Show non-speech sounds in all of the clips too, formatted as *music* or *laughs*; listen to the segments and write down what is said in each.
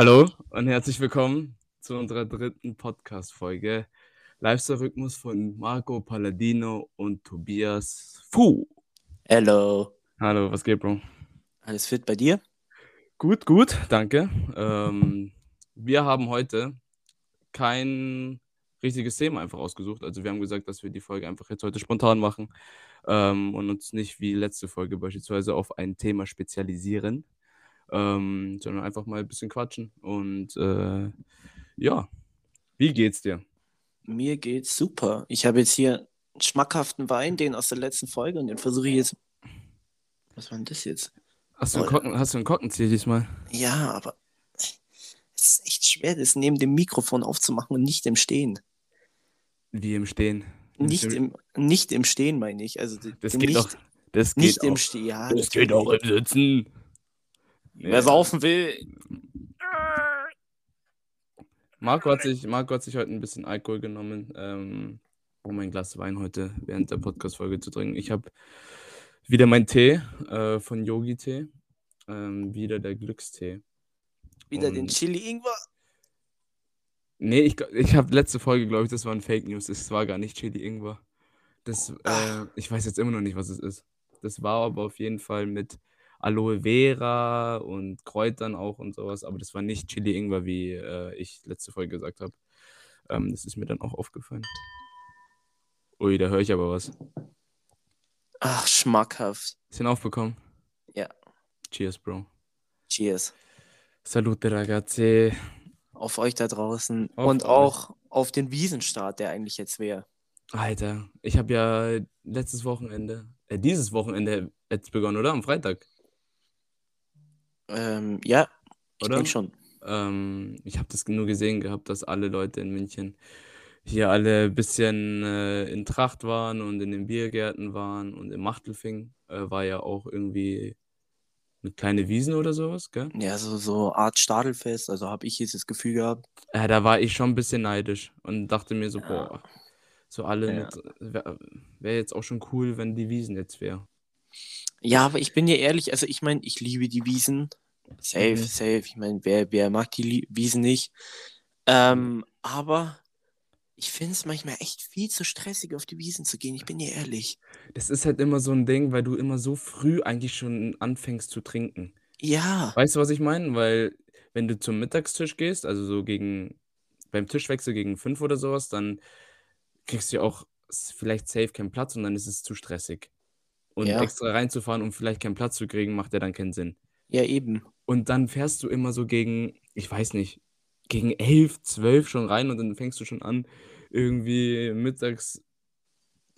Hallo und herzlich willkommen zu unserer dritten Podcast-Folge. Lifestyle-Rhythmus von Marco Palladino und Tobias Fu. Hello. Hallo, was geht, Bro? Alles fit bei dir? Gut, gut, danke. Ähm, wir haben heute kein richtiges Thema einfach ausgesucht. Also wir haben gesagt, dass wir die Folge einfach jetzt heute spontan machen ähm, und uns nicht wie letzte Folge beispielsweise auf ein Thema spezialisieren, ähm, sondern einfach mal ein bisschen quatschen. Und äh, ja, wie geht's dir? Mir geht's super. Ich habe jetzt hier einen schmackhaften Wein, den aus der letzten Folge, und den versuche ich jetzt. Was war denn das jetzt? Hast du, einen Oh, Korken, hast du einen Korkenzieher diesmal? Ja, aber es ist echt schwer, das neben dem Mikrofon aufzumachen und nicht im Stehen. Wie im Stehen. Nicht im, nicht im Stehen, meine ich. Also Das nicht, geht doch. Das geht nicht im auch. Stehen. Ja, Das geht auch im Sitzen. Wer saufen will. Marco hat sich, Marco hat sich heute ein bisschen Alkohol genommen, ähm, um ein Glas Wein heute während der Podcast-Folge zu trinken. Ich habe wieder meinen Tee äh, von Yogi Tee, ähm, wieder der Glückstee. Wieder den Und- Chili Ingwer. Nee, ich, ich habe letzte Folge, glaube ich, das waren Fake News. Es war gar nicht Chili Ingwer. Das, äh, Ach. ich weiß jetzt immer noch nicht, was es ist. Das war aber auf jeden Fall mit Aloe Vera und Kräutern auch und sowas, aber das war nicht Chili Ingwer, wie äh, ich letzte Folge gesagt habe. Ähm, das ist mir dann auch aufgefallen. Ui, da höre ich aber was. Ach, schmackhaft. Bisschen aufbekommen? Ja. Cheers, Bro. Cheers. Salute, ragazzi. Auf euch da draußen. Auf und euch. auch auf den Wiesenstart, der eigentlich jetzt wäre. Alter, ich habe ja letztes Wochenende, äh, dieses Wochenende jetzt begonnen, oder? Am Freitag, Ähm, ja, ich oder? denke schon. Ähm, ich habe das nur gesehen gehabt, dass alle Leute in München hier alle ein bisschen äh, in Tracht waren und in den Biergärten waren und im Machtelfing äh, war ja auch irgendwie eine kleine Wiesen oder sowas, gell? Ja, so, so Art Stadelfest, also habe ich jetzt das Gefühl gehabt. Äh, da war ich schon ein bisschen neidisch und dachte mir so, Ja. boah, so alle Ja. wäre wär jetzt auch schon cool, wenn die Wiesen jetzt wäre. Ja, aber ich bin dir ehrlich, also ich meine, ich liebe die Wiesen. Safe, Mhm. safe. Ich meine, wer, wer mag die Wiesen nicht? Ähm, aber ich finde es manchmal echt viel zu stressig, auf die Wiesen zu gehen. Ich bin dir ehrlich. Das ist halt immer so ein Ding, weil du immer so früh eigentlich schon anfängst zu trinken. Ja, Weißt du, was ich meine? Weil wenn du zum Mittagstisch gehst, also so gegen, beim Tischwechsel gegen fünf oder sowas, dann kriegst du ja auch vielleicht safe keinen Platz und dann ist es zu stressig. Und Ja. extra reinzufahren, um vielleicht keinen Platz zu kriegen, macht ja dann keinen Sinn. Ja, eben. Und dann fährst du immer so gegen, ich weiß nicht, gegen elf, zwölf schon rein und dann fängst du schon an, irgendwie mittags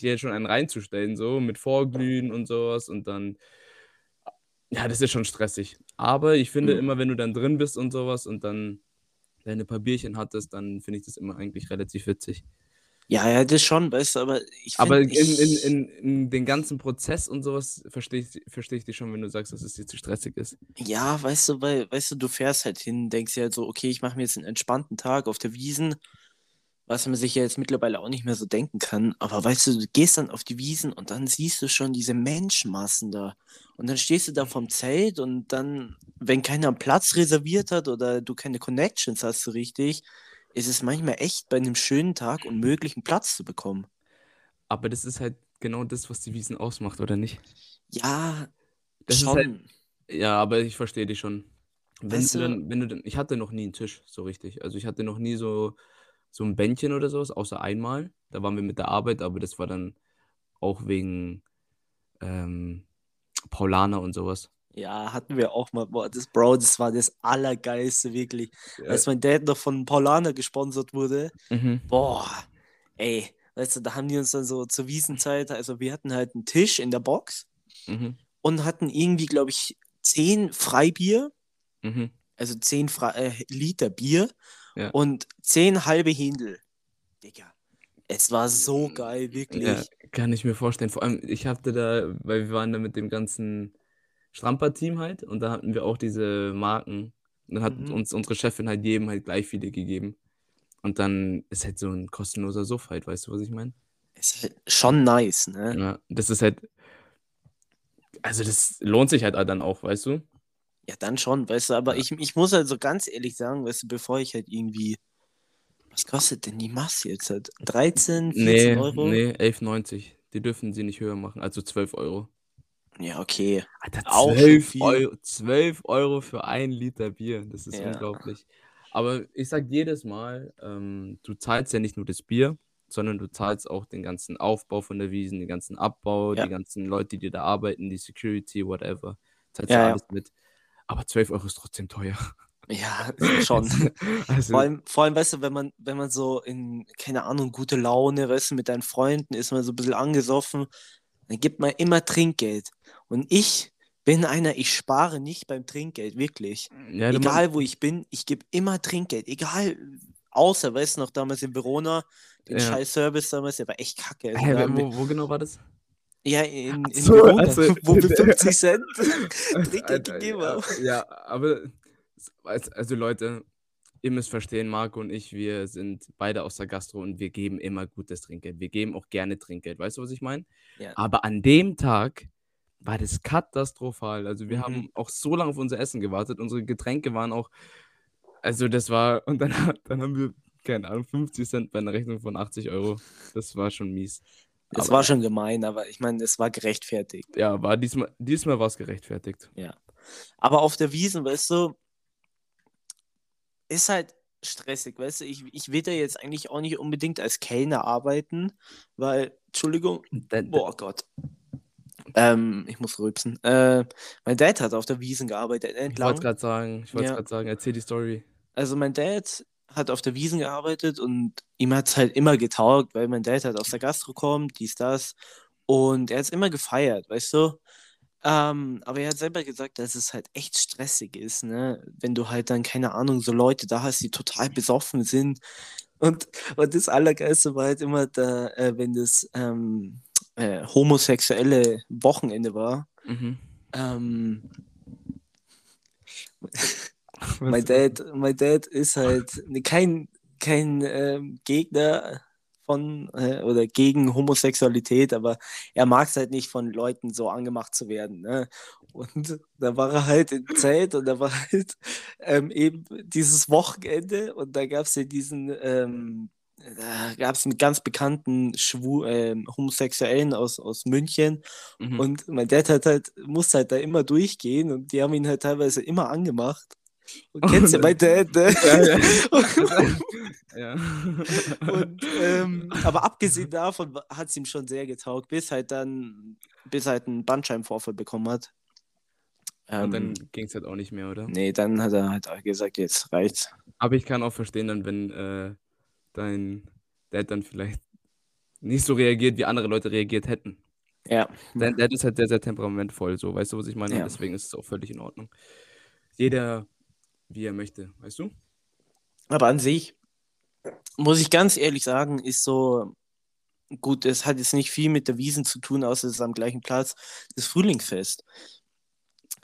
dir schon einen reinzustellen, so mit Vorglühen und sowas und dann, ja, das ist schon stressig. Aber ich finde Mhm. immer, wenn du dann drin bist und sowas und dann deine paar Bierchen hattest, dann finde ich das immer eigentlich relativ witzig. Ja, ja, das schon, weißt du, aber ich Aber in, in, ich, in, in den ganzen Prozess und sowas verstehe ich, verstehe ich dich schon, wenn du sagst, dass es dir zu stressig ist. ja, weißt du, weil, weißt du, du fährst halt hin, denkst dir halt so, okay, ich mache mir jetzt einen entspannten Tag auf der Wiesen, was man sich ja jetzt mittlerweile auch nicht mehr so denken kann. Aber weißt du, du gehst dann auf die Wiesen und dann siehst du schon diese Menschenmassen da. Und dann stehst du da vom Zelt und dann, wenn keiner einen Platz reserviert hat oder du keine Connections hast so richtig, ist es manchmal echt bei einem schönen Tag unmöglich, einen Platz zu bekommen. Aber das ist halt genau das, was die Wiesen ausmacht, oder nicht? Ja, Das ist schon. halt, ja, aber ich verstehe dich schon. Wenn Weißt du du- dann, wenn du dann, ich hatte noch nie einen Tisch, so richtig. Also ich hatte noch nie so, so ein Bändchen oder sowas, außer einmal. Da waren wir mit der Arbeit, aber das war dann auch wegen ähm, Paulaner und sowas. Ja, hatten wir auch mal. Boah, das Bro, das war das Allergeilste, wirklich. Ja. Als mein Dad noch von Paulaner gesponsert wurde. Mhm. Boah, ey, weißt du, da haben die uns dann so zur Wiesenzeit, also wir hatten halt einen Tisch in der Box Mhm. und hatten irgendwie, glaube ich, zehn Freibier, Mhm. also zehn Fre äh, Liter Bier Ja. und zehn halbe Händel. Digga, es war so geil, wirklich. Ja, kann ich mir vorstellen. Vor allem, ich hatte da, weil wir waren da mit dem ganzen Stramper-Team halt und da hatten wir auch diese Marken. Und dann hat Mhm. uns unsere Chefin halt jedem halt gleich viele gegeben. Und dann ist halt so ein kostenloser Suff halt, weißt du, was ich meine? Ist halt schon nice, ne? Ja, das ist halt, also das lohnt sich halt dann auch, weißt du? Ja, dann schon, weißt du, aber Ja. ich, ich muss halt so ganz ehrlich sagen, weißt du, bevor ich halt irgendwie. Was kostet denn die Masse jetzt halt? 13, 14 Nee, Euro? nee, 11,90. Die dürfen sie nicht höher machen, also 12 Euro. Ja, okay. Alter, Auch schon 12 viel. Euro, 12 Euro für ein Liter Bier. Das ist Ja. unglaublich. Aber ich sag jedes Mal, ähm, du zahlst ja nicht nur das Bier, sondern du zahlst auch den ganzen Aufbau von der Wiesen, den ganzen Abbau, Ja. die ganzen Leute, die da arbeiten, die Security, whatever. Zahlst Ja, alles mit. Aber 12 Euro ist trotzdem teuer. Ja, schon. *laughs* Also, Vor allem, vor allem, weißt du, wenn man, wenn man so in, keine Ahnung, gute Laune, weißt du, mit deinen Freunden ist man so ein bisschen angesoffen, dann gibt man immer Trinkgeld. Und ich bin einer, ich spare nicht beim Trinkgeld, wirklich. ja, Egal wo ich bin, ich gebe immer Trinkgeld. Egal, außer, weißt du noch, damals in Verona, den Ja. scheiß Service damals, der war echt kacke. Also, wir- wo, wo genau war das? ja, in, in so, Verona, also- *laughs* wo wir 50 *laughs* Cent Trinkgeld gegeben ja, haben. Ja, aber also Leute, ihr müsst verstehen, Marco und ich, wir sind beide aus der Gastro und wir geben immer gutes Trinkgeld. Wir geben auch gerne Trinkgeld. Weißt du, was ich meine? Ja. Aber an dem Tag war das katastrophal. Also wir Mhm. haben auch so lange auf unser Essen gewartet. Unsere Getränke waren auch, also das war, und dann, dann haben wir, keine Ahnung, 50 Cent bei einer Rechnung von 80 Euro. Das war schon mies. Das Aber- war schon gemein, aber ich meine, es war gerechtfertigt. Ja, war diesmal, diesmal war es gerechtfertigt. Aber auf der Wiesen, weißt du, ist halt stressig, weißt du, ich, ich will da jetzt eigentlich auch nicht unbedingt als Kellner arbeiten, weil, Entschuldigung, boah Gott. Ähm, ich muss rülpsen. Äh, mein Dad hat auf der Wiesen gearbeitet, Ich wollte entlang. gerade sagen, ich wollte Ja. gerade sagen, erzähl die Story. Also mein Dad hat auf der Wiesen gearbeitet und ihm hat es halt immer getaugt, weil mein Dad halt aus der Gastro kommt, dies, das. Und er hat es immer gefeiert, weißt du? Ähm, aber er hat selber gesagt, dass es halt echt stressig ist, ne? Wenn du halt dann, keine Ahnung, so Leute da hast, die total besoffen sind. Und, und das Allergeilste war halt immer da, äh, wenn das ähm, äh, homosexuelle Wochenende war. Mhm. Ähm, *laughs* mein Dad, mein Dad ist halt ne- kein, kein ähm, Gegner von äh, oder gegen Homosexualität, aber er mag es halt nicht von Leuten so angemacht zu werden. Ne? Und da war er halt im Zelt und da war halt ähm, eben dieses Wochenende und da gab es ja diesen, ähm, da gab es einen ganz bekannten Schwu ähm, Homosexuellen aus, aus München Mhm. und mein Dad hat halt, musste halt da immer durchgehen und die haben ihn halt teilweise immer angemacht. Und kennst du mein Dad, ne? *laughs* Ja, ja. ja. Und, ähm, aber abgesehen davon hat es ihm schon sehr getaugt, bis halt dann, bis er halt einen Bandscheibenvorfall bekommen hat. Ähm, Und dann ging es halt auch nicht mehr, oder? nee, dann hat er halt auch gesagt, jetzt reicht's. Aber ich kann auch verstehen, dann, wenn äh, dein Dad dann vielleicht nicht so reagiert, wie andere Leute reagiert hätten. Ja. Dein Dad ist halt sehr, sehr temperamentvoll, so, weißt du, was ich meine? Ja. deswegen ist es auch völlig in Ordnung. Jeder, wie er möchte, weißt du? Aber an sich, muss ich ganz ehrlich sagen, ist so, gut, es hat jetzt nicht viel mit der Wiesen zu tun, außer es ist am gleichen Platz, das Frühlingsfest.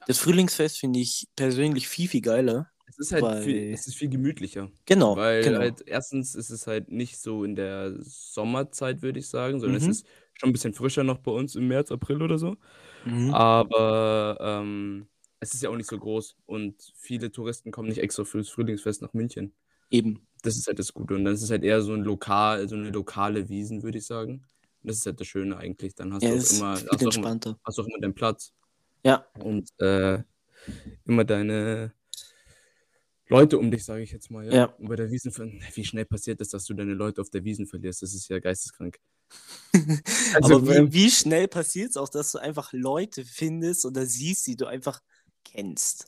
Das Frühlingsfest finde ich persönlich viel, viel geiler. Es ist halt Weil- viel, es ist viel gemütlicher. Genau, Weil genau. halt erstens ist es halt nicht so in der Sommerzeit, würde ich sagen, sondern Mhm. es ist schon ein bisschen frischer noch bei uns im März, April oder so. Mhm. Aber ähm, es ist ja auch nicht so groß und viele Touristen kommen nicht extra fürs Frühlingsfest nach München. Eben. Das ist halt das Gute. Und dann ist es halt eher so ein lokal, so eine lokale Wiesen, würde ich sagen. Und das ist halt das Schöne eigentlich. Dann hast Ja, du auch immer, hast auch immer, hast auch immer deinen Platz Ja, und äh, immer deine Leute um dich, sage ich jetzt mal. Ja. Ja. Und bei der Wiesen, wie schnell passiert es, dass du deine Leute auf der Wiesen verlierst? Das ist ja geisteskrank. *laughs* Also, aber wie, wie schnell passiert es auch, dass du einfach Leute findest oder siehst, die du einfach kennst?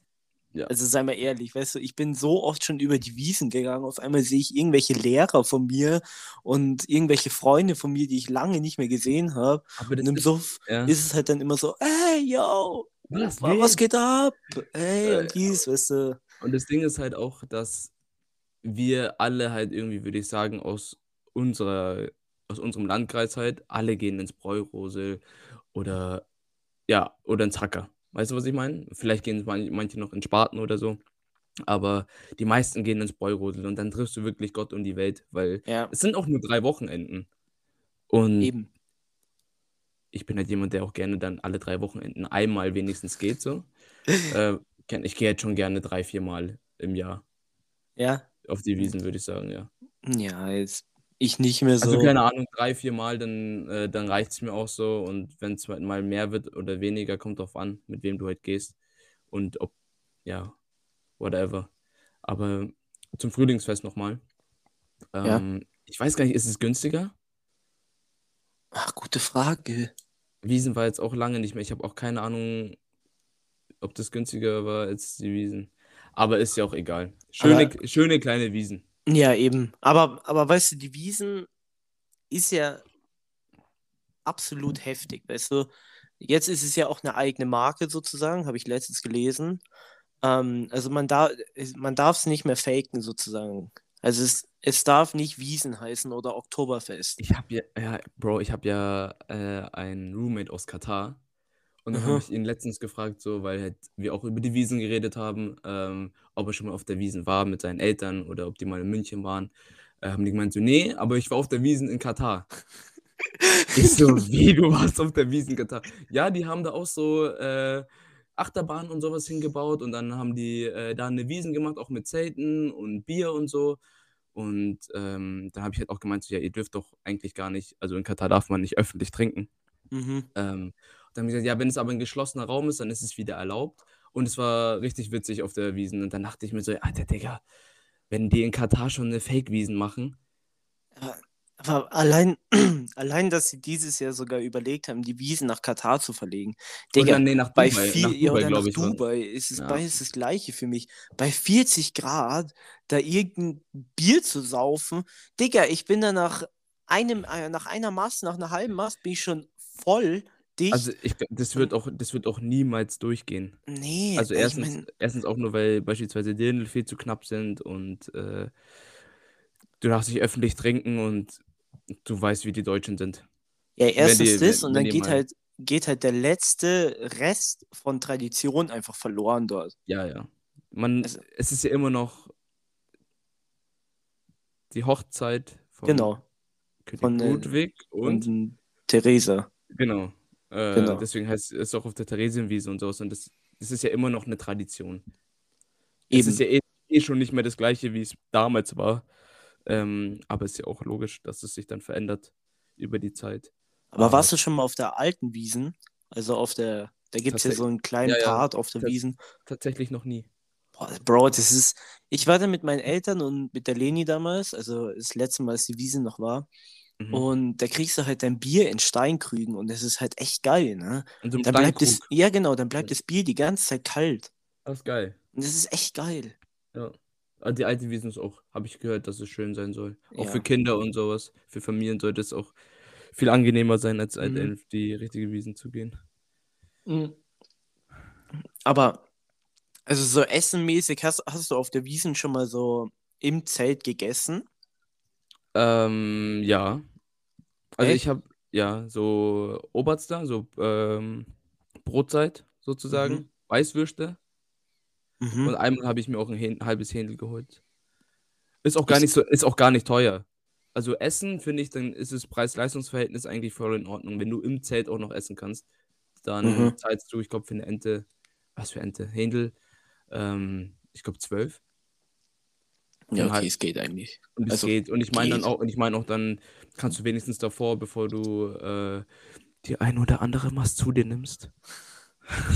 Ja. Also sei mal ehrlich, weißt du, ich bin so oft schon über die Wiesen gegangen, auf einmal sehe ich irgendwelche Lehrer von mir und irgendwelche Freunde von mir, die ich lange nicht mehr gesehen habe. aber Und im ist, Suff ja. ist es halt dann immer so, ey, yo, Was, was geht ab? Ey, Äh, und dies, weißt du. Und das Ding ist halt auch, dass wir alle halt irgendwie, würde ich sagen, aus unserer, aus unserem Landkreis halt, alle gehen ins Bräurosel oder ja, oder ins Hacker. Weißt du, was ich meine? Vielleicht gehen man- manche noch in Spaten oder so. Aber die meisten gehen ins Bräurosel und dann triffst du wirklich Gott und die Welt, weil Ja, es sind auch nur drei Wochenenden. Und eben. ich bin halt jemand, der auch gerne dann alle drei Wochenenden einmal wenigstens geht, so. *laughs* äh, ich gehe jetzt schon gerne drei, vier Mal im Jahr Ja? auf die Wiesen, würde ich sagen, ja. Ja, jetzt ich nicht mehr Also so. keine Ahnung, drei, vier Mal, dann, äh, dann reicht es mir auch so. Und wenn es mal mehr wird oder weniger, kommt drauf an, mit wem du halt gehst. Und ob, ja, whatever. Aber zum Frühlingsfest nochmal. Ja. Ähm, ich weiß gar nicht, ist es günstiger? Ach, gute Frage. Wiesen war jetzt auch lange nicht mehr. Ich habe auch keine Ahnung, ob das günstiger war als die Wiesen. Aber ist ja auch egal. Schöne, schöne kleine Wiesen. Ja, eben. Aber, aber weißt du, die Wiesen ist ja absolut heftig, weißt du. Jetzt ist es ja auch eine eigene Marke sozusagen, habe ich letztens gelesen. Ähm, also man, da, man darf es nicht mehr faken sozusagen. Also es, es darf nicht Wiesen heißen oder Oktoberfest. Ich habe ja, ja, Bro, ich habe ja äh, einen Roommate aus Katar. Und dann habe ich ihn letztens gefragt, so, weil halt wir auch über die Wiesen geredet haben, ähm, ob er schon mal auf der Wiesen war mit seinen Eltern oder ob die mal in München waren. Äh, haben die gemeint, so, nee, aber ich war auf der Wiesen in Katar. *laughs* ich so, wie, du warst auf der Wiesen in Katar? Ja, die haben da auch so äh, Achterbahnen und sowas hingebaut und dann haben die äh, da eine Wiesen gemacht, auch mit Zelten und Bier und so. Und ähm, dann habe ich halt auch gemeint, so, ja, ihr dürft doch eigentlich gar nicht, also in Katar darf man nicht öffentlich trinken. Mhm. Ähm, dann haben die gesagt, ja, wenn es aber ein geschlossener Raum ist, dann ist es wieder erlaubt. Und es war richtig witzig auf der Wiesen. Und dann dachte ich mir so, Alter, Digga, wenn die in Katar schon eine Fake-Wiesen machen. Aber allein, *clears throat* allein, dass sie dieses Jahr sogar überlegt haben, die Wiesen nach Katar zu verlegen. Digga, oder nee, nach bei Dubai, viel, nach Dubai, oder nach ich. Dubai ist es Ja. beides das Gleiche für mich. Bei 40 Grad da irgendein Bier zu saufen, Digga, ich bin da nach einem, äh, nach einer Mast, nach einer halben Mast bin ich schon voll dicht. Also ich, das wird auch, das wird auch niemals durchgehen. nee, Also ich erstens, mein, erstens auch nur, weil beispielsweise Dirndl viel zu knapp sind und äh, du darfst nicht öffentlich trinken und du weißt, wie die Deutschen sind. ja, erstens die- das und dann geht mal- halt, geht halt der letzte Rest von Tradition einfach verloren dort. Ja, ja. Man, Also- es ist ja immer noch die Hochzeit von Genau. König Von, äh, Ludwig und, Und Theresa. genau. Äh, Genau. Deswegen heißt es auch auf der Theresienwiese und sowas. Und das, das ist ja immer noch eine Tradition. Es Eben. ist ja eh, eh schon nicht mehr das gleiche, wie es damals war. Ähm, aber es ist ja auch logisch, dass es sich dann verändert über die Zeit. Aber Aber- warst du schon mal auf der alten Wiesen? Also auf der, da gibt es ja so einen kleinen ja, ja. Part auf der Tats- Wiesen. Tatsächlich noch nie. Boah, Bro, das ist. Ich war da mit meinen Eltern und mit der Leni damals, also das letzte Mal, als die Wiesen noch war. Mhm. Und da kriegst du halt dein Bier in Steinkrügen und das ist halt echt geil, ne? Und Dann bleibt es, ja genau, dann bleibt das Bier die ganze Zeit kalt. das ist geil. Und das ist echt geil. Ja. Ah, Die alte Wiesen ist auch, habe ich gehört, dass es schön sein soll. Auch Ja. für Kinder und sowas. Für Familien sollte es auch viel angenehmer sein, als halt Mhm. auf die richtige Wiesen zu gehen. Mhm. Aber, also so essenmäßig, hast, hast du auf der Wiesen schon mal so im Zelt gegessen? Ähm, ja. Also Echt? ich habe, ja, so Oberster, so ähm, Brotzeit sozusagen, Mhm. Weißwürste. Mhm. Und einmal habe ich mir auch ein Hähn- halbes Händel geholt. Ist auch gar Ich- nicht so, ist auch gar nicht teuer. Also Essen, finde ich, dann ist das Preis-Leistungs-Verhältnis eigentlich voll in Ordnung. Wenn du im Zelt auch noch essen kannst, dann Mhm. zahlst du, ich glaube, für eine Ente, was für Ente? Händel, ähm, ich glaube, 12. Ja, okay, halt- es geht eigentlich. Und es Also, geht. Und ich meine dann auch, und ich meine auch dann, kannst du wenigstens davor, bevor du äh, die ein oder andere Mast zu dir nimmst, *laughs*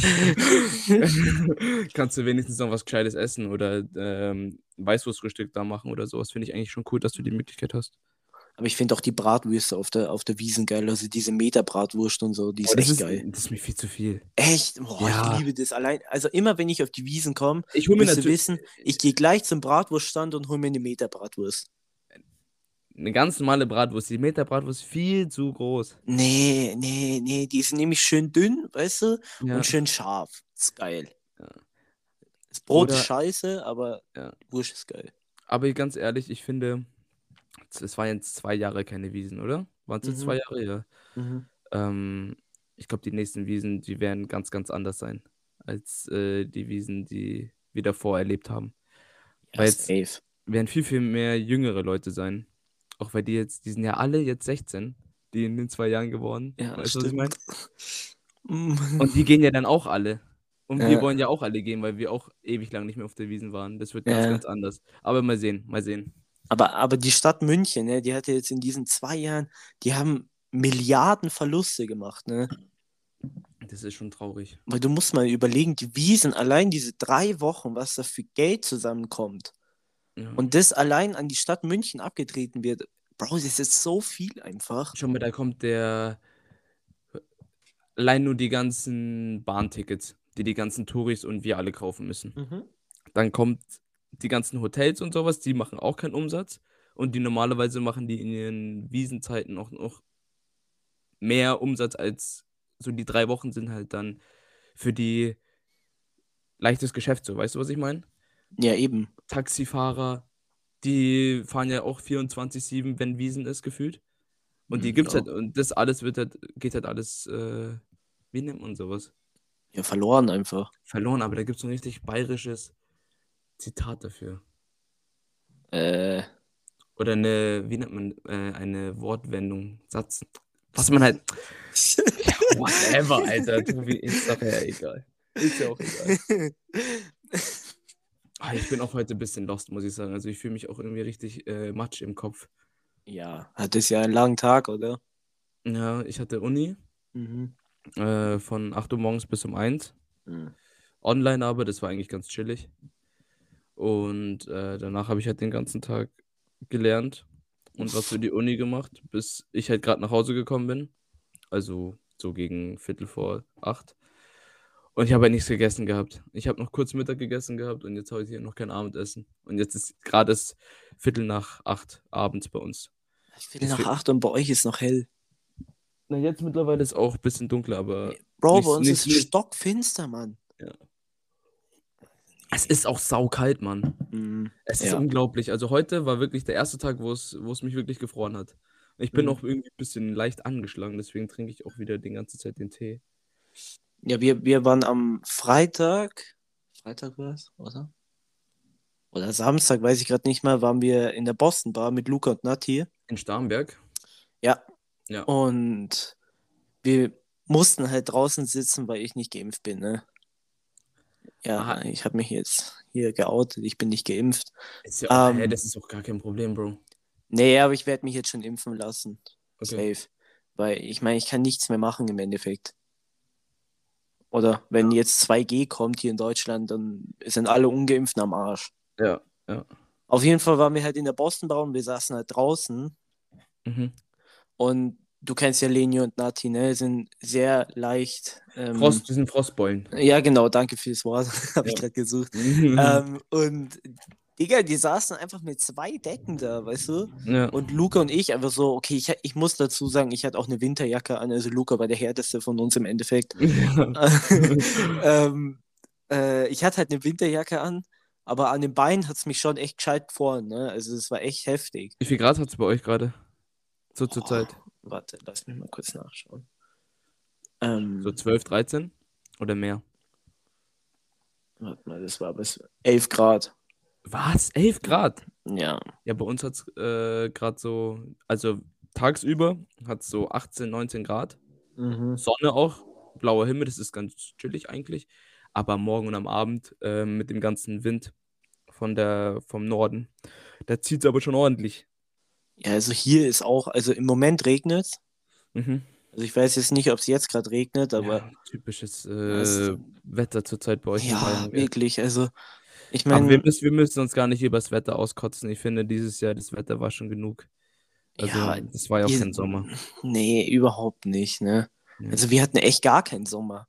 *laughs* kannst du wenigstens noch was Gescheites essen oder ähm, Weißwurstfrühstück da machen oder sowas. Finde ich eigentlich schon cool, dass du die Möglichkeit hast. Aber ich finde auch die Bratwürste auf der, auf der Wiesen geil. Also diese Meter-Bratwurst und so, die ist das echt ist, geil. das ist mir viel zu viel. Echt? Boah, Ja. ich liebe das allein. Also immer, wenn ich auf die Wiesen komme, Ich hole mir wissen, ich gehe gleich zum Bratwurststand und hole mir eine Meter-Bratwurst. eine ganz normale Bratwurst. Die Meter Bratwurst ist viel zu groß. Nee, nee, nee, die ist nämlich schön dünn, weißt du, Ja. und schön scharf. Das ist geil. Ja. Das Brot Oder- ist scheiße, aber Ja. Wurst ist geil. Aber ganz ehrlich, ich finde, es waren jetzt zwei Jahre keine Wiesen, oder? Waren es jetzt Mhm. zwei Jahre? Ja. Ähm, ich glaube, die nächsten Wiesen, die werden ganz, ganz anders sein als äh, die Wiesen, die wir davor erlebt haben. Ja, Weil jetzt- safe. Werden viel, viel mehr jüngere Leute sein. Auch weil die jetzt, die sind ja alle jetzt 16, die in den zwei Jahren geworden. Ja, weißt du, was ich stimmt. meine? *laughs* Und die gehen ja dann auch alle. Und Ja. wir wollen ja auch alle gehen, weil wir auch ewig lang nicht mehr auf der Wiesen waren. Das wird ganz, Ja. ganz anders. Aber mal sehen, mal sehen. Aber, aber die Stadt München, ne, die hat ja jetzt in diesen zwei Jahren, die haben Milliarden Verluste gemacht, ne? Das ist schon traurig. Weil du musst mal überlegen, die Wiesen, allein diese drei Wochen, was da für Geld zusammenkommt Ja. und das allein an die Stadt München abgetreten wird, Bro, das ist so viel einfach. Schau mal, da kommt der. Allein nur die ganzen Bahntickets, die die ganzen Touris und wir alle kaufen müssen. Dann kommt die ganzen Hotels und sowas, die machen auch keinen Umsatz. Und die normalerweise machen die in ihren Wiesenzeiten auch noch mehr Umsatz als so die drei Wochen sind halt dann für die leichtes Geschäft so. Weißt du, was ich meine? Ja, eben. Taxifahrer, die fahren ja auch 24-7, wenn Wiesen ist, gefühlt. Und die Mhm, gibt's ja. halt, und das alles wird halt, geht halt alles, äh, wie nennt man sowas? Ja, verloren einfach. Verloren, aber da gibt's so ein richtig bayerisches Zitat dafür. Äh, Oder eine, wie nennt man, äh, eine Wortwendung, Satz. Was man halt. *laughs* Whatever, Alter. Tobi, ist doch ja egal. Ist ja auch egal. Ah, ich bin auch heute ein bisschen lost, muss ich sagen. Also ich fühle mich auch irgendwie richtig äh, matsch im Kopf. ja, hat das ja einen langen Tag, oder? Ja, ich hatte Uni Mhm. äh, von 8 Uhr morgens bis um 1. Mhm. Online aber, das war eigentlich ganz chillig. Und äh, danach habe ich halt den ganzen Tag gelernt und was für die Uni gemacht, bis ich halt gerade nach Hause gekommen bin. Also so gegen Viertel vor acht. Und ich habe halt nichts gegessen gehabt. Ich habe noch kurz Mittag gegessen gehabt und jetzt habe ich hier noch kein Abendessen. Und jetzt ist gerade es Viertel nach acht abends bei uns. Viertel nach acht und bei euch ist noch hell. Na, jetzt mittlerweile ist auch ein bisschen dunkler, aber Bro, Nicht- bei uns nicht ist so- stockfinster, Mann. Es ist auch saukalt, Mann. Mhm. Es ist Ja. unglaublich. Also heute war wirklich der erste Tag, wo es, wo es mich wirklich gefroren hat. Ich bin Mhm. auch irgendwie ein bisschen leicht angeschlagen, deswegen trinke ich auch wieder die ganze Zeit den Tee. Ja, wir, wir waren am Freitag, Freitag war es, oder? Oder Samstag, weiß ich gerade nicht mehr, waren wir in der Boston Bar mit Luca und Nati. In Starnberg. Ja. Ja. Und wir mussten halt draußen sitzen, weil ich nicht geimpft bin, ne? Ja, ich habe mich jetzt hier geoutet, ich bin nicht geimpft. Ist ja Ähm, hä, das ist auch gar kein Problem, Bro. Nee, aber ich werde mich jetzt schon impfen lassen. Okay. Safe. Weil ich meine, ich kann nichts mehr machen im Endeffekt. Oder wenn jetzt 2G kommt hier in Deutschland, dann sind alle Ungeimpften am Arsch. Ja. Auf jeden Fall waren wir halt in der Boston Bar und wir saßen halt draußen. Mhm. Und du kennst ja Leni und Nati, ne? Sind sehr leicht. Ähm, Frost, die sind Frostbeulen. Ja, genau, danke fürs Wort. *laughs* Habe ich gerade gesucht. *laughs* Ähm, und Digga, die saßen einfach mit zwei Decken da, weißt du? ja. Und Luca und ich einfach so, okay, ich, ich muss dazu sagen, ich hatte auch eine Winterjacke an, also Luca war der härteste von uns im Endeffekt. *laughs* ähm, äh, ich hatte halt eine Winterjacke an, aber an den Beinen hat es mich schon echt gescheit gefroren, ne? Also es war echt heftig. Wie viel Grad hat es bei euch gerade? So zur Boah. Zeit? Warte, lass mich mal kurz nachschauen. Ähm, So 12, 13? Oder mehr? warte mal, das war bis 11 Grad. Was? 11 Grad? Ja. Ja, bei uns hat es äh, gerade so, also tagsüber hat es so 18, 19 Grad. Mhm. Sonne auch, blauer Himmel, das ist ganz chillig eigentlich. Aber am Morgen und am Abend äh, mit dem ganzen Wind von der, vom Norden, da zieht es aber schon ordentlich. Ja, also hier ist auch, also im Moment regnet Mhm. Also ich weiß jetzt nicht, ob es jetzt gerade regnet, aber ja, typisches Es- äh, Wetter zurzeit bei euch ja, wirklich. Also ich wir meine, müssen, wir müssen uns gar nicht über das Wetter auskotzen. Ich finde, dieses Jahr das Wetter war schon genug. Also, Ja, das war ja auch kein Sommer. nee, überhaupt nicht, ne? Ja. Also wir hatten echt gar keinen Sommer.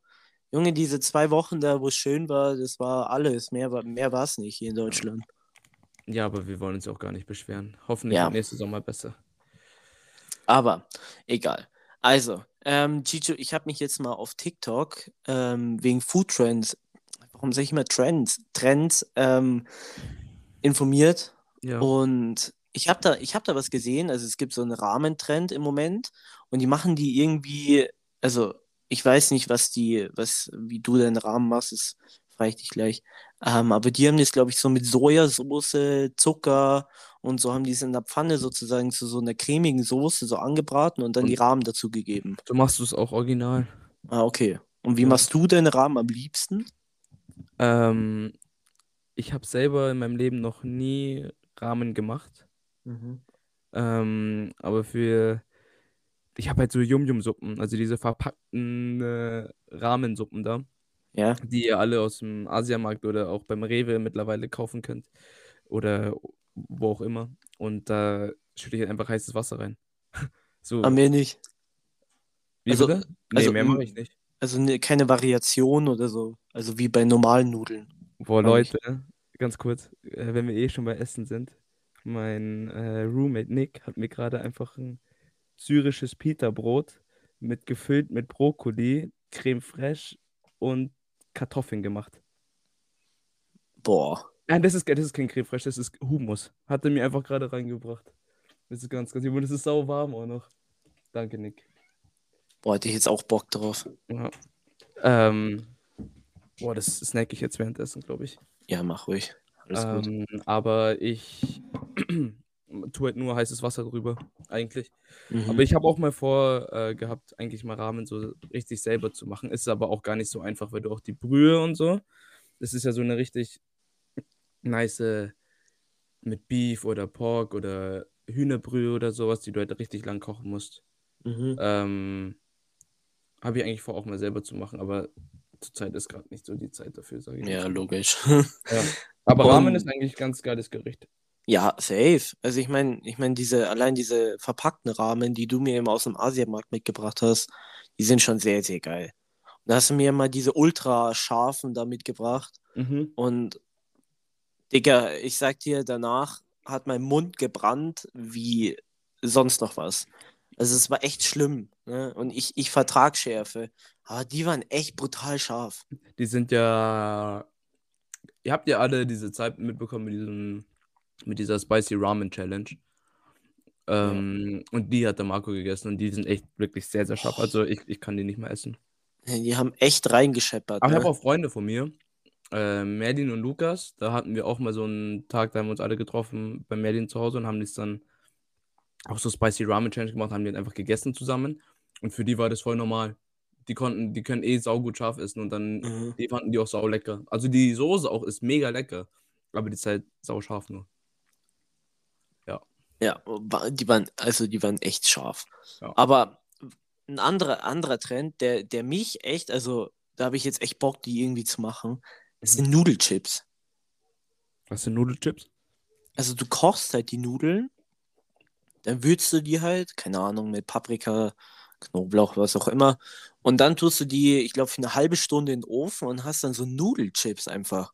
Junge, diese zwei Wochen da, wo es schön war, das war alles. Mehr war mehr war es nicht hier in Deutschland. Ja, aber wir wollen uns auch gar nicht beschweren. Hoffentlich Ja. nächste Sommer besser. Aber egal. Also, ähm, Chicho, ich habe mich jetzt mal auf TikTok ähm, wegen Food Trends, warum sage ich immer Trends, Trends ähm, informiert. Ja. Und ich habe da, ich hab da was gesehen. Also es gibt so einen Rahmentrend im Moment und die machen die irgendwie, also ich weiß nicht, was die, was, wie du deinen Rahmen machst, das frage ich dich gleich. Ähm, aber die haben das, glaube ich, so mit Sojasauce, Zucker und so haben die es in der Pfanne sozusagen zu so einer cremigen Soße so angebraten und dann Und- die Rahmen dazu gegeben. So machst du es auch original. Ah, okay. Und wie Ja. machst du deine Rahmen am liebsten? Ähm, ich habe selber in meinem Leben noch nie Ramen gemacht. Mhm. Ähm, aber für. Ich habe halt so Yum-Yum-Suppen, also diese verpackten äh, Ramensuppen da, Ja. die ihr alle aus dem Asiamarkt oder auch beim Rewe mittlerweile kaufen könnt. Oder wo auch immer. Und da schütte ich halt einfach heißes Wasser rein. *laughs* so. Haben wir nicht. Wie also- bitte? Nee, also, mehr mache ich nicht. Also ne, keine Variation oder so. Also wie bei normalen Nudeln. Boah, Glaub ich. Leute, ganz kurz, äh, wenn wir eh schon bei Essen sind. Mein äh, Roommate Nick hat mir gerade einfach ein syrisches Pita-Brot mit gefüllt mit Brokkoli, Creme fraiche und Kartoffeln gemacht. Boah. Nein, das ist, das ist kein Creme das ist Hummus. Hat er mir einfach gerade reingebracht. Das ist ganz, ganz, und es ist sau warm auch noch. Danke, Nick. Boah, hätte ich jetzt auch Bock drauf. Ja. Ähm, boah, das snack ich jetzt währenddessen, glaube ich. Ja, mach ruhig. Alles gut. Ähm, aber ich *clears throat* tue halt nur heißes Wasser drüber, eigentlich. Mhm. Aber ich habe auch mal vor äh, gehabt, eigentlich mal Ramen so richtig selber zu machen. Ist aber auch gar nicht so einfach, weil du auch die Brühe und so. Das ist ja so eine richtig nice äh, mit Beef oder Pork oder Hühnerbrühe oder sowas, die du halt richtig lang kochen musst. Mhm. Ähm, habe ich eigentlich vor, auch mal selber zu machen, aber zurzeit ist gerade nicht so die Zeit dafür, sage ich. Ja, mal. logisch. Ja. Aber Ramen ist eigentlich ein ganz geiles Gericht. Ja, safe. Also ich meine, ich meine, diese, allein diese verpackten Ramen, die du mir eben aus dem Asiamarkt mitgebracht hast, die sind schon sehr, sehr geil. Und da hast du mir mal diese ultra scharfen da mitgebracht. Mhm. Und Digga, ich sag dir, danach hat mein Mund gebrannt wie sonst noch was. Also es war echt schlimm. Ne? Und ich, ich vertrag Schärfe. Aber die waren echt brutal scharf. Die sind ja. Ihr habt ja alle diese Zeit mitbekommen mit diesem, mit dieser Spicy Ramen Challenge. Ähm, Und die hat der Marco gegessen und die sind echt wirklich sehr, sehr scharf. Also ich, ich kann die nicht mehr essen. Die haben echt reingescheppert. Aber ich ne? habe auch Freunde von mir, äh, Merlin und Lukas. Da hatten wir auch mal so einen Tag, da haben wir uns alle getroffen bei Merlin zu Hause und haben das dann auch so Spicy Ramen Challenge gemacht, haben die dann einfach gegessen zusammen. Und für die war das voll normal. Die konnten, die können eh saugut scharf essen und dann, Mhm. die fanden die auch sau lecker. Also die Soße auch ist mega lecker, aber die ist halt sau scharf nur. Ja, die waren, also die waren echt scharf. Ja. Aber ein anderer, anderer Trend, der, der mich echt, also da habe ich jetzt echt Bock, die irgendwie zu machen, das sind Nudelchips. Was sind Nudelchips? Also du kochst halt die Nudeln, dann würzt du die halt, keine Ahnung, mit Paprika, Knoblauch, was auch immer. Und dann tust du die, ich glaube, für eine halbe Stunde in den Ofen und hast dann so Nudelchips einfach.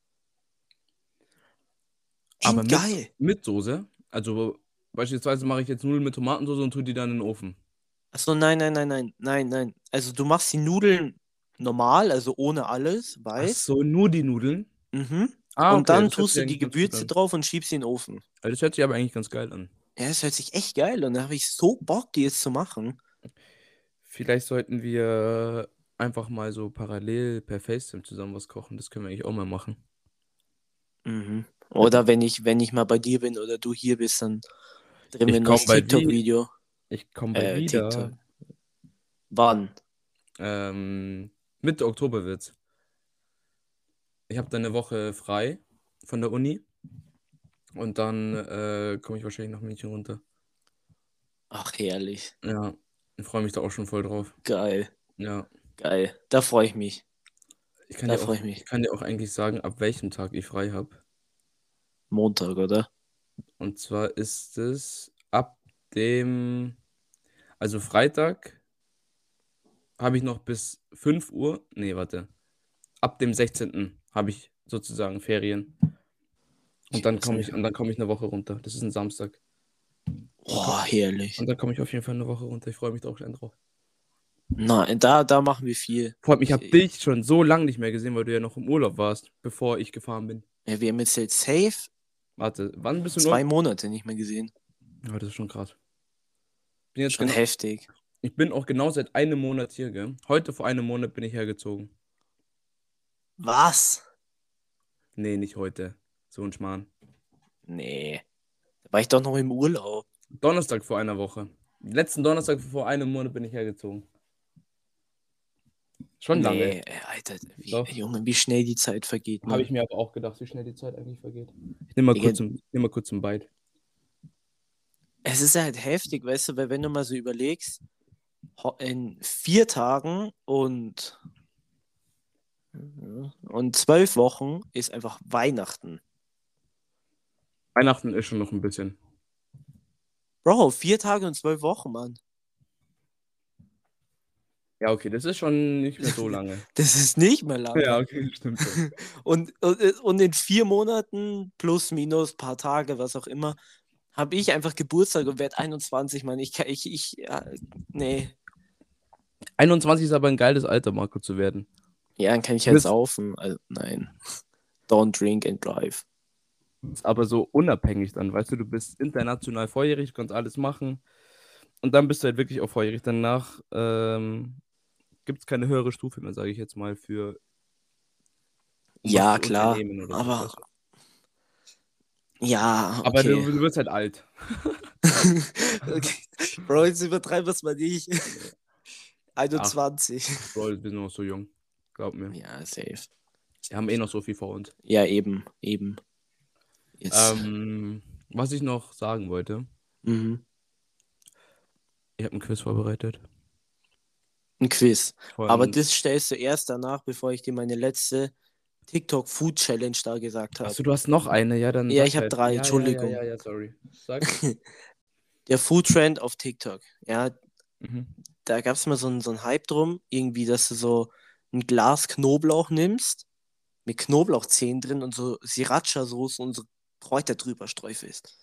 Aber mit- geil. Mit Soße. Also beispielsweise mache ich jetzt Nudeln mit Tomatensauce und tue die dann in den Ofen. Achso, nein, nein, nein, nein, nein, nein. Also du machst die Nudeln normal, also ohne alles, Ach weiß. so, nur die Nudeln. Mhm. Ah, und okay, dann tust du die Gewürze an. drauf und schiebst sie in den Ofen. Das hört sich aber eigentlich ganz geil an. Ja, das hört sich echt geil und da habe ich so Bock, die jetzt zu machen. Vielleicht sollten wir einfach mal so parallel per FaceTime zusammen was kochen. Das können wir eigentlich auch mal machen. Mhm. Oder wenn ich, wenn ich mal bei dir bin oder du hier bist, dann drehen Ich wir ein bei dir. TikTok-Video. Ich komme bei Äh, wieder. TikTok. Wann? Ähm, Mitte Oktober wird's. Ich habe dann eine Woche frei von der Uni. Und dann äh, komme ich wahrscheinlich nach München runter. Ach, herrlich. Ja, ich freue mich da auch schon voll drauf. Geil. Ja, Geil. Da freue ich mich. ich kann Da dir auch, ich mich. ich kann dir auch eigentlich sagen, ab welchem Tag ich frei habe. Montag, oder? Und zwar ist es ab dem, also Freitag habe ich noch bis 5 Uhr, nee, warte, ab dem 16. habe ich sozusagen Ferien. Und dann komme ich, und dann komme ich eine Woche runter. Das ist ein Samstag. Boah, herrlich. Und dann komme ich auf jeden Fall eine Woche runter. Ich freue mich da auch schon drauf. Nein, da, da machen wir viel. Vor allem, ich habe Ich- dich schon so lange nicht mehr gesehen, weil du ja noch im Urlaub warst, bevor ich gefahren bin. Ja, wir haben jetzt jetzt safe Warte, wann bist du zwei noch? Monate nicht mehr gesehen. Ja, das ist schon krass. Bin jetzt Schon genau, heftig. ich bin auch genau seit einem Monat hier, gell? Heute vor einem Monat bin ich hergezogen. Was? Nee, nicht heute. So ein Schmarrn. Nee. Da war ich doch noch im Urlaub. Donnerstag vor einer Woche. Letzten Donnerstag vor einem Monat bin ich hergezogen. Schon lange. Nee, ey, Alter, wie, Doch. Junge, wie schnell die Zeit vergeht. Habe ich mir aber auch gedacht, wie schnell die Zeit eigentlich vergeht. Ich nehme mal, Digga. kurz zum- ich nehm mal kurz zum Bite. Es ist halt heftig, weißt du, weil wenn du mal so überlegst, in vier Tagen und, und zwölf Wochen ist einfach Weihnachten. Weihnachten ist schon noch ein bisschen. Bro, vier Tage und zwölf Wochen, Mann. Ja, okay, das ist schon nicht mehr so lange. *laughs* Das ist nicht mehr lang. ja, okay, stimmt schon. *laughs* Und, und, und in vier Monaten, plus, minus, paar Tage, was auch immer, habe ich einfach Geburtstag und werde 21, Mann. Ich ich, ich, ja, nee. 21 ist aber ein geiles Alter, Marco zu werden. Ja, dann kann ich halt saufen. Also, nein. Don't drink and drive. Aber so unabhängig dann, weißt du, du bist international volljährig, kannst alles machen. Und dann bist du halt wirklich auch volljährig. Danach ähm, gibt es keine höhere Stufe mehr, sage ich jetzt mal, für um Ja, klar. so, Aber, ja, okay. aber du, du wirst halt alt. *laughs* *laughs* okay. Bro, jetzt übertreiben wir es mal nicht. 21. Bro, wir sind noch so jung. Glaub mir. Ja, safe. Wir haben eh noch so viel vor uns. Ja, eben, eben. Ähm, was ich noch sagen wollte, mhm. ich habe ein Quiz vorbereitet. Ein Quiz. Von, Aber das stellst du erst danach, bevor ich dir meine letzte TikTok Food Challenge da gesagt habe. Achso, du hast noch eine, ja, dann. Ja, ich hab halt. drei, Ja, Entschuldigung. Ja, ja, ja, sorry. Sag. *laughs* Der Food Trend auf TikTok. Ja, mhm. da gab es mal so einen so Hype drum, irgendwie, dass du so ein Glas Knoblauch nimmst, mit Knoblauchzehen drin und so Sriracha-Soße und so Kräuter drüber sträufelst.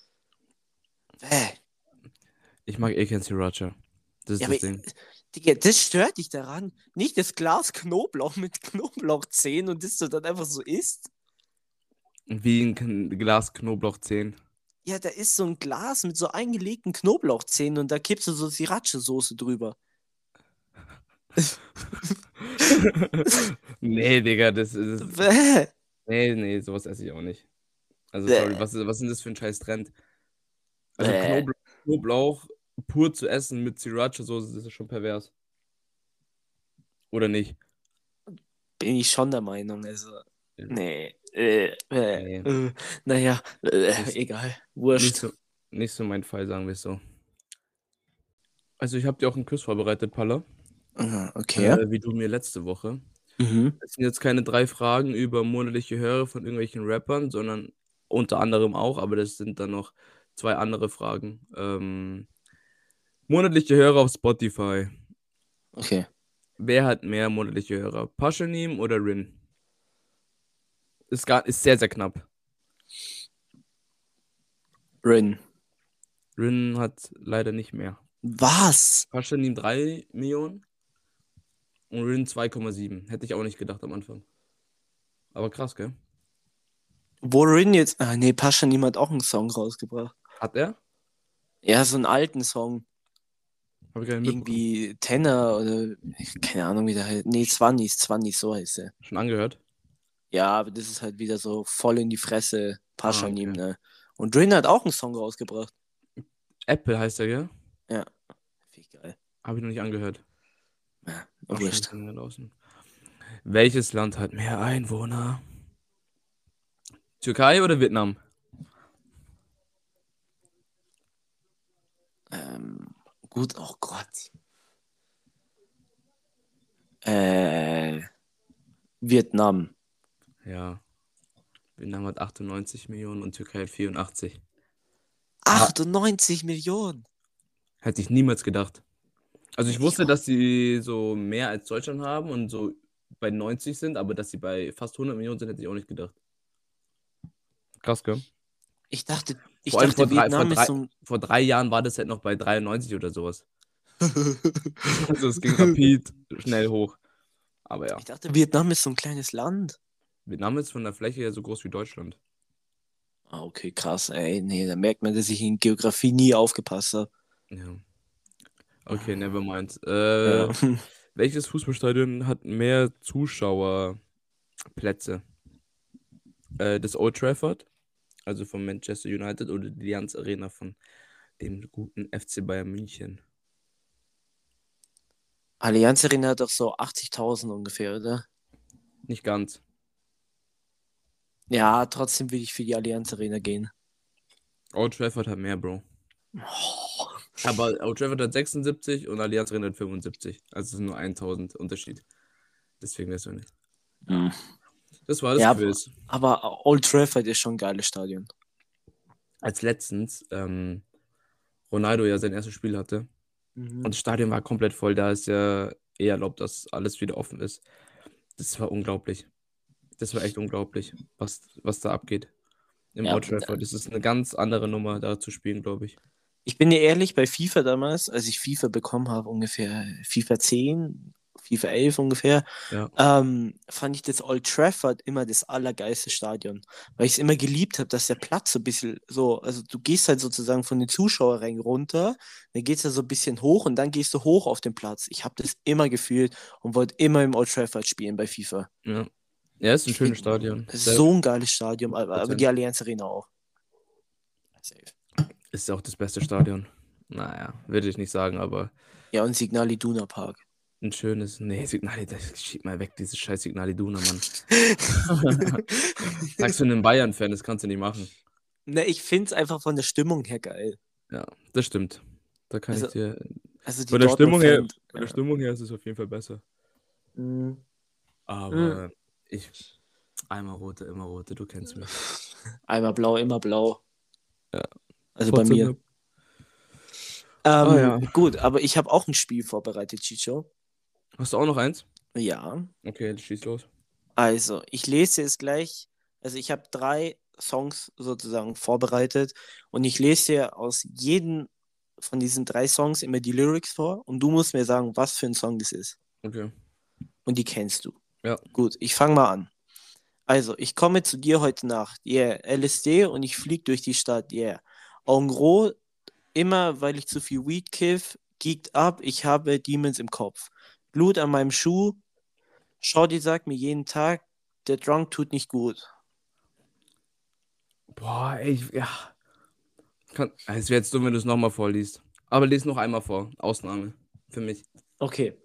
Bäh. Ich mag eh kein Sriracha. Das ist Ja, das aber, Ding. Digga, das stört dich daran. Nicht das Glas Knoblauch mit *laughs* Knoblauchzehen und das du dann einfach so isst. Wie ein Glas Knoblauchzehen. Ja, da ist so ein Glas mit so eingelegten Knoblauchzehen und da kippst du so Sriracha-Soße drüber. *laughs* nee, Digga, das ist. Bäh. Nee, nee, sowas esse ich auch nicht. Also, Bäh. sorry, was, was ist denn das für ein scheiß Trend? Also. Knoblauch, Knoblauch pur zu essen mit Sriracha-Soße, das ist schon pervers. Oder nicht? Bin ich schon der Meinung, also. Ja. Nee. Äh, äh, Nee. äh, naja, äh, Nicht- egal. Nicht Wurscht. so, nicht so mein Fall, sagen wir es so. Also, ich habe dir auch einen Quiz vorbereitet, Palla. Okay. Äh, wie du mir letzte Woche. Mhm. Es sind jetzt keine drei Fragen über monatliche Hörer von irgendwelchen Rappern, sondern unter anderem auch, aber das sind dann noch zwei andere Fragen. Ähm, monatliche Hörer auf Spotify. Okay. Wer hat mehr monatliche Hörer? Paschanim oder Rin? Ist, gar, ist sehr, sehr knapp. Rin. Rin hat leider nicht mehr. Was? Paschanim 3 Millionen und Rin 2,7. Hätte ich auch nicht gedacht am Anfang. Aber krass, gell? Wo Rin jetzt. Ah, nee, Paschanim hat auch einen Song rausgebracht. Hat er? Ja, so einen alten Song. Habe ich gar nicht mitbekommen. Irgendwie Tenor oder. Keine Ahnung, wie der heißt. Nee, Zwannis, Zwannis, so heißt er. Schon angehört? Ja, aber das ist halt wieder so voll in die Fresse Paschanim, Ah, okay. ne? Und Rin hat auch einen Song rausgebracht. Apple heißt er, gell? Wie geil. Habe ich noch nicht angehört. Ja, wurscht. Welches Land hat mehr Einwohner? Türkei oder Vietnam? Ähm, gut, oh Gott. Äh, Vietnam. Ja. Vietnam hat 98 Millionen und Türkei hat 84. 98 Millionen. Hätte ich niemals gedacht. Also ich wusste, dass sie so mehr als Deutschland haben und so bei 90 sind, aber dass sie bei fast 100 Millionen sind, hätte ich auch nicht gedacht. Krass, gell? Ich dachte, ich Vor allem dachte, vor drei- Vietnam vor drei- so. Vor drei Jahren war das halt noch bei 93 oder sowas. *laughs* Also es ging rapid schnell hoch. Aber ja. ich dachte, Vietnam ist so ein kleines Land. Vietnam ist von der Fläche her so groß wie Deutschland. Ah, okay, krass, ey. Nee, da merkt man, dass ich in Geografie nie aufgepasst habe. Ja. Okay, never mind. Äh, Ja. *laughs* Welches Fußballstadion hat mehr Zuschauerplätze? Äh, das Old Trafford, also von Manchester United, oder die Allianz Arena von dem guten FC Bayern München? Allianz Arena hat doch so 80.000 ungefähr, oder? Nicht ganz. Ja, trotzdem will ich für die Allianz Arena gehen. Old Trafford hat mehr, Bro. Oh. Aber Old Trafford hat 76 und Allianz Arena hat 75. Also es ist nur 1000 Unterschied. Deswegen wäre es nicht. Hm. Das war das Ja, Quiz. Aber Old Trafford ist schon ein geiles Stadion. Als letztens ähm, Ronaldo ja sein erstes Spiel hatte und das Stadion war komplett voll, da ist ja eher erlaubt, dass alles wieder offen ist. Das war unglaublich. Das war echt unglaublich, was, was da abgeht. Im Ja, Old Trafford. Das ist eine ganz andere Nummer, da zu spielen, glaube ich. Ich bin dir ehrlich, bei FIFA damals, als ich FIFA bekommen habe, ungefähr FIFA 10, FIFA 11 ungefähr, Ja. ähm, fand ich das Old Trafford immer das allergeilste Stadion. Weil ich es immer geliebt habe, dass der Platz so ein bisschen so, also du gehst halt sozusagen von den Zuschauerrängen runter, dann geht es ja so ein bisschen hoch und dann gehst du hoch auf den Platz. Ich habe das immer gefühlt und wollte immer im Old Trafford spielen bei FIFA. Ja, ja ist ein Ich schönes find- Stadion. So ein geiles Stadion, aber, aber die Allianz Arena auch. Safe. Ist auch das beste Stadion. Naja, würde ich nicht sagen, aber Ja, und Signal Iduna Park. Ein schönes. Nee, Signal, das schieb mal weg, dieses scheiß Signal Iduna, Mann. *laughs* Sagst du einem Bayern-Fan, das kannst du nicht machen. Ne, ich finde es einfach von der Stimmung her geil. Ja, das stimmt. Da kann Also, ich dir. Also Von der Stimmung her, von der ja. Stimmung her ist es auf jeden Fall besser. Mhm. Aber ich. Einmal rote, immer rote, du kennst mich. *laughs* Einmal blau, immer blau. Ja. Also bei mir. Trotzdem- Ähm, Ah, ja. Gut, aber ich habe auch ein Spiel vorbereitet, Chicho. Hast du auch noch eins? Ja. Okay, jetzt schieß los. Also, ich lese jetzt gleich. Also, ich habe drei Songs sozusagen vorbereitet und ich lese dir aus jedem von diesen drei Songs immer die Lyrics vor und du musst mir sagen, was für ein Song das ist. Okay. Und die kennst du. Ja. Gut, ich fange mal an. Also, ich komme zu dir heute Nacht. Yeah, LSD und ich flieg durch die Stadt. Yeah. Augen rot, immer weil ich zu viel Weed kiff, geekt ab, ich habe Demons im Kopf. Blut an meinem Schuh. Shorty sagt mir jeden Tag, der Drunk tut nicht gut. Boah, ey, ich, ja. Kann, es wäre jetzt dumm, wenn du es nochmal vorliest. Aber lies noch einmal vor. Ausnahme. Für mich. Okay.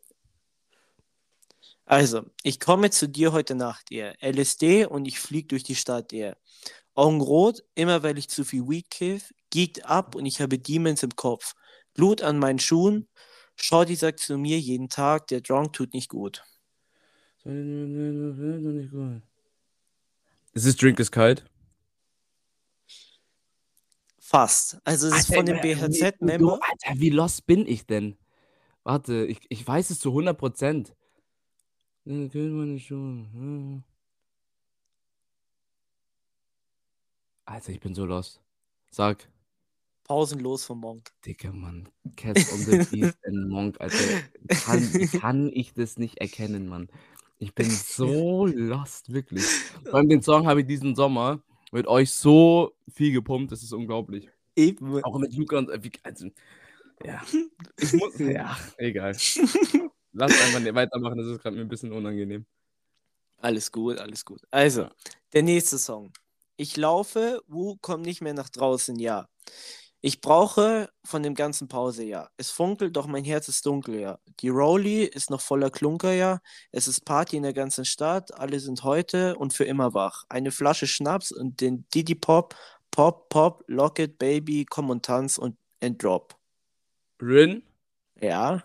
Also, ich komme zu dir heute Nacht, ihr. LSD und ich flieg durch die Stadt, ihr. Augen rot, immer weil ich zu viel Weed kiff, geekt ab und ich habe Demons im Kopf. Blut an meinen Schuhen. Shorty sagt zu mir jeden Tag, der Drunk tut nicht gut. Ist es Drink is kalt? Fast. Also, es ist von dem BHZ-Member. Alter, wie lost bin ich denn? Warte, ich, ich weiß es zu 100 Prozent. Alter, ich bin so lost. Sag. Pausenlos vom Monk. Dicker Mann. Cats on the Beast and Monk, Alter. Kann, kann ich das nicht erkennen, Mann. Ich bin so lost, wirklich. Vor allem den Song habe ich diesen Sommer mit euch so viel gepumpt, das ist unglaublich. Eben. Auch mit Luca und äh, also, ja. Ich *laughs* muss, ja, egal. Lass einfach weitermachen, das ist gerade mir ein bisschen unangenehm. Alles gut, alles gut. Also, der nächste Song. Ich laufe, Wu kommt nicht mehr nach draußen, ja. Ich brauche von dem ganzen Pause, ja. Es funkelt, doch mein Herz ist dunkel, ja. Die Rolli ist noch voller Klunker, ja. Es ist Party in der ganzen Stadt, alle sind heute und für immer wach. Eine Flasche Schnaps und den Diddy Pop, Pop, Pop, Lock it, Baby, komm und tanz und and drop. Rin, Ja.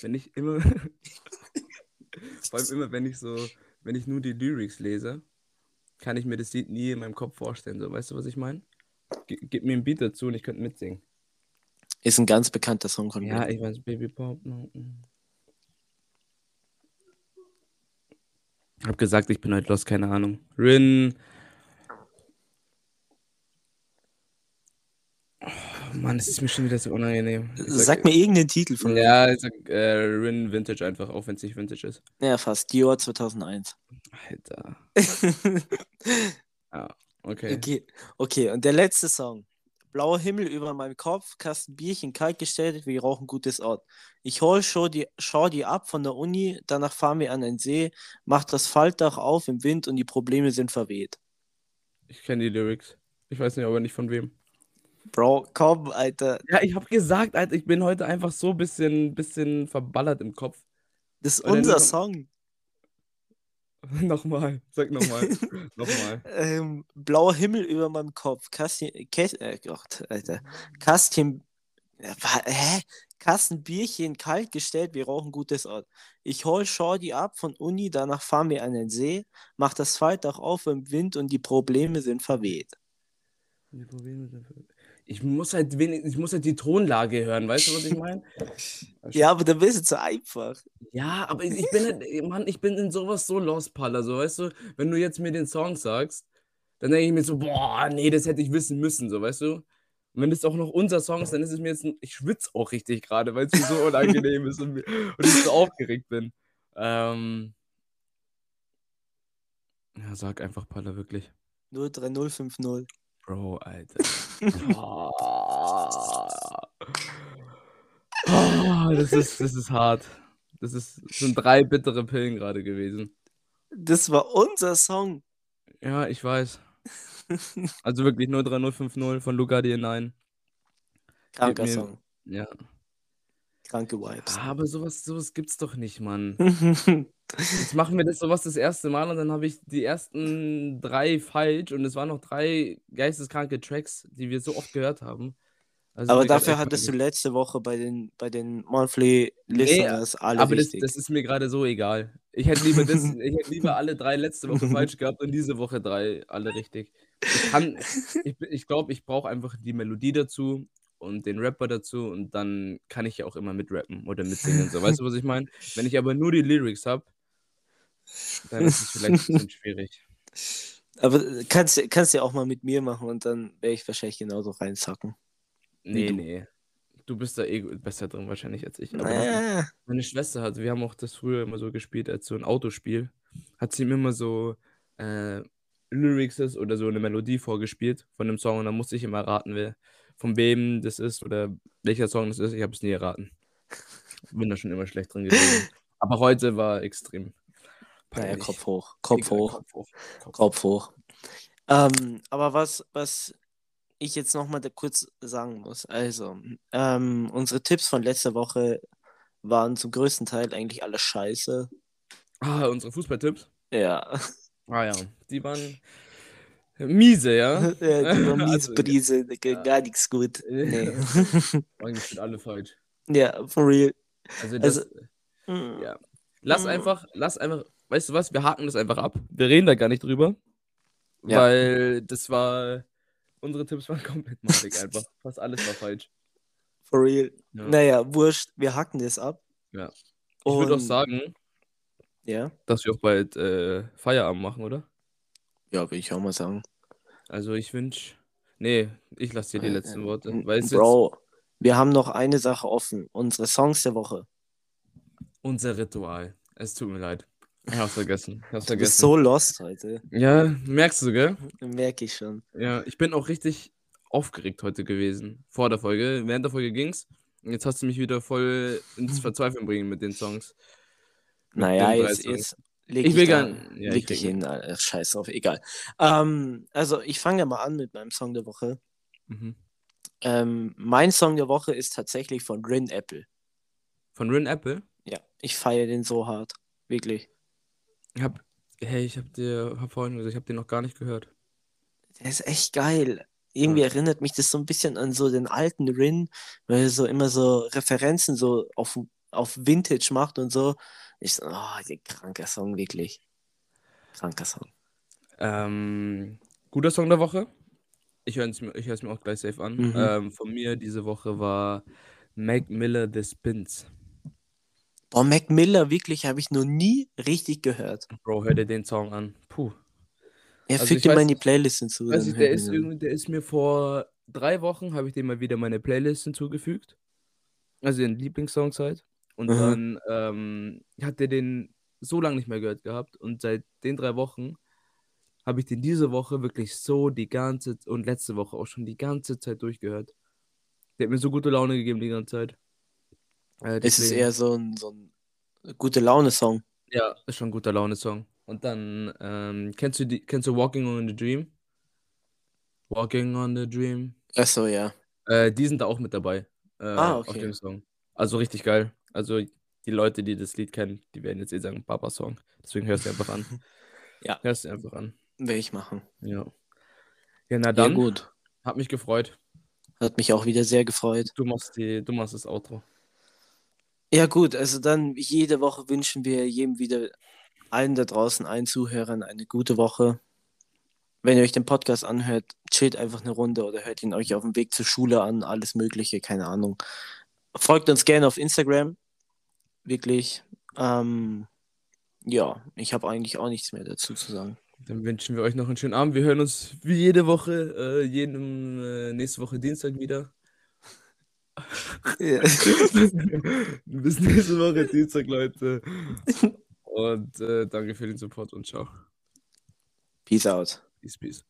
wenn ich immer, *laughs* vor allem immer, wenn ich so, wenn ich nur die Lyrics lese, kann ich mir das Lied nie in meinem Kopf vorstellen. So, weißt du, was ich meine? Gib mir ein Beat dazu und ich könnte mitsingen. Ist ein ganz bekannter Song von Ja, mir. ich weiß, Baby Pop. Ich hab gesagt, ich bin heute los, keine Ahnung. Rin. Mann, es ist mir schon wieder so unangenehm. Ich Sag mir irgendeinen Titel von mir. Ja, ich sag äh, Rin Vintage einfach, auch wenn es nicht Vintage ist. Ja, fast. Dior 2001. Alter. Ja, *laughs* okay. Okay, okay, und der letzte Song. Blauer Himmel über meinem Kopf, Kasten Bierchen kalt gestellt, wir rauchen gutes Ort. Ich hol schau die, schau die ab von der Uni, danach fahren wir an den See, mach das Faltdach auf im Wind und die Probleme sind verweht. Ich kenne die Lyrics. Ich weiß nicht, aber nicht von wem. Bro, komm, Alter. Ja, ich habe gesagt, Alter, ich bin heute einfach so ein bisschen, bisschen verballert im Kopf. Das ist Weil unser nur- Song. *laughs* nochmal, sag nochmal. *laughs* nochmal. Ähm, blauer Himmel über meinem Kopf. Kasten, Käs, äh, Gott, Alter. Kasten, äh, hä? Kastenbierchen kalt gestellt, wir rauchen gutes Ort. Ich hol Shorty ab von Uni, danach fahren wir an den See, mach das Faltdach auf im Wind und die Probleme sind verweht. Ich muss halt wenig, ich muss halt die Tonlage hören, weißt du, was ich meine? *laughs* Ja, aber dann bist du zu einfach. Ja, aber ich bin halt, Mann, ich bin in sowas so lost, Palla, so, weißt du, wenn du jetzt mir den Song sagst, dann denke ich mir so, boah, nee, das hätte ich wissen müssen, so, weißt du? Und wenn das auch noch unser Song ist, dann ist es mir jetzt, ein- ich schwitze auch richtig gerade, weil es mir so *laughs* unangenehm ist und, mir- und ich so aufgeregt bin. Ähm, ja, sag einfach, Palla, wirklich. 03050. Bro, Alter. Oh. *laughs* Oh, das ist, das ist hart. Das, ist, das sind drei bittere Pillen gerade gewesen. Das war unser Song. Ja, ich weiß. *laughs* Also wirklich 03050 von Lugardi 9. Kranker mir- Song. Ja. Kranke Vibes. Aber sowas, sowas gibt's doch nicht, Mann. *laughs* Jetzt machen wir das sowas das erste Mal und dann habe ich die ersten drei falsch und es waren noch drei geisteskranke Tracks, die wir so oft gehört haben. Also Aber dafür hattest du letzte Woche bei den, bei den Monthly Listeners alle Aber das, das ist mir gerade so egal. Ich hätte lieber das, ich hätte lieber alle drei letzte Woche *laughs* falsch gehabt und diese Woche drei alle richtig. Ich kann, ich, ich glaube, ich brauche einfach die Melodie dazu und den Rapper dazu und dann kann ich ja auch immer mitrappen oder mitsingen. So, weißt du, was ich meine? Wenn ich aber nur die Lyrics habe, dann ist es vielleicht ein bisschen schwierig. *laughs* Aber kannst, kannst ja auch mal mit mir machen und dann werde ich wahrscheinlich genauso reinzacken. Nee, du. nee. Du bist da eh besser drin wahrscheinlich als ich. Naja. Meine Schwester hat, wir haben auch das früher immer so gespielt als so ein Autospiel, hat sie mir immer so äh, Lyrics oder so eine Melodie vorgespielt von dem Song und dann musste ich immer raten, wer von wem das ist oder welcher Song das ist. Ich habe es nie erraten. Bin da schon immer schlecht drin gewesen. *laughs* Aber heute war extrem. Naja. Kopf hoch. Kopf Egal, hoch. Kopf hoch. Kopf. Kopf hoch. Ähm, aber was, was ich jetzt nochmal kurz sagen muss, also, ähm, unsere Tipps von letzter Woche waren zum größten Teil eigentlich alles scheiße. Ah, unsere Fußballtipps. Ja. Ah ja, die waren miese, ja. *laughs* ja die war *laughs* mies Also, Brise, Digga, ja. gar nichts gut. *laughs* Nee. Eigentlich sind alle falsch. ja, for real. Also das, Also-. Ja. Lass Mm. einfach, lass einfach, weißt du was, wir haken das einfach ab. Wir reden da gar nicht drüber. Ja. Weil das war, unsere Tipps waren *laughs* komplett madig einfach. Fast alles war falsch. For real. Ja. Naja, wurscht, wir hacken das ab. Ja. Ich würde auch sagen, Ja. dass wir auch bald äh, Feierabend machen, oder? Ja, will ich auch mal sagen. Also ich wünsche, nee, ich lasse dir die letzten Worte. Äh, Weil es jetzt Bro, wir haben noch eine Sache offen. Unsere Songs der Woche. unser Ritual. Es tut mir leid. Ich hab's vergessen. Ich hab's Du bist vergessen. so lost heute. Ja, merkst du, gell? Merke ich schon. Ja, ich bin auch richtig aufgeregt heute gewesen. Vor der Folge. Während der Folge ging's. Und Jetzt hast du mich wieder voll ins *laughs* Verzweifeln bringen mit den Songs. Mit Naja, den jetzt, Songs. jetzt leg Ich will da- gar- ja, leg ich hin. Alter, Scheiß auf, egal. Ähm, also, ich fange mal an mit meinem Song der Woche. Mhm. Ähm, mein Song der Woche ist tatsächlich von Rin Apple. Von Rin Apple. Ja, ich feiere den so hart. Wirklich. Ich hab, hey, ich hab dir, hab vorhin gesagt, ich hab den noch gar nicht gehört. Der ist echt geil. Irgendwie Ja. erinnert mich das so ein bisschen an so den alten Rin, weil er so immer so Referenzen so auf, auf Vintage macht und so. Ich so, oh, der kranker Song, wirklich. Kranker Song. Ähm, guter Song der Woche. Ich höre es mir, ich mir auch gleich safe an. Mhm. Ähm, von mir diese Woche war Mac Miller The Spins. Boah, Mac Miller, wirklich, habe ich noch nie richtig gehört. Bro, hör dir den Song an. Puh. Er Also fügt ihn mal in die Playlist hinzu. Ich, der, ist der ist mir vor drei Wochen, habe ich dem mal wieder meine Playlist hinzugefügt. Also den Lieblingssongs halt. Und Mhm. dann ähm, hat der den so lange nicht mehr gehört gehabt. Und seit den drei Wochen habe ich den diese Woche wirklich so die ganze und letzte Woche auch schon die ganze Zeit durchgehört. Der hat mir so gute Laune gegeben die ganze Zeit. Äh, Es ist eher so ein, so ein gute Laune-Song. Ja, ist schon ein guter Laune-Song. Und dann, ähm, kennst du die, kennst du Walking on a Dream? Walking on the Dream. Achso, ja. Äh, die sind da auch mit dabei. Äh, Ah, Auf okay. dem Song. Also richtig geil. Also die Leute, die das Lied kennen, die werden jetzt eh sagen, Papa-Song. Deswegen hörst du einfach an. *laughs* Ja. Hörst du einfach an. Will ich machen. Ja. Ja, na Ja, dann. gut. Hat mich gefreut. Hat mich auch wieder sehr gefreut. Du machst, die, du machst das Outro. Ja, gut, also dann jede Woche wünschen wir jedem wieder, allen da draußen, allen Zuhörern eine gute Woche. Wenn ihr euch den Podcast anhört, chillt einfach eine Runde oder hört ihn euch auf dem Weg zur Schule an, alles Mögliche, keine Ahnung. Folgt uns gerne auf Instagram. Wirklich. Ähm, ja, ich habe eigentlich auch nichts mehr dazu zu sagen. Dann wünschen wir euch noch einen schönen Abend. Wir hören uns wie jede Woche, äh, jeden, äh, nächste Woche Dienstag wieder. *laughs* Bis nächste Woche Dienstag, Leute. Und äh, danke für den Support und ciao. Peace out. Peace, peace.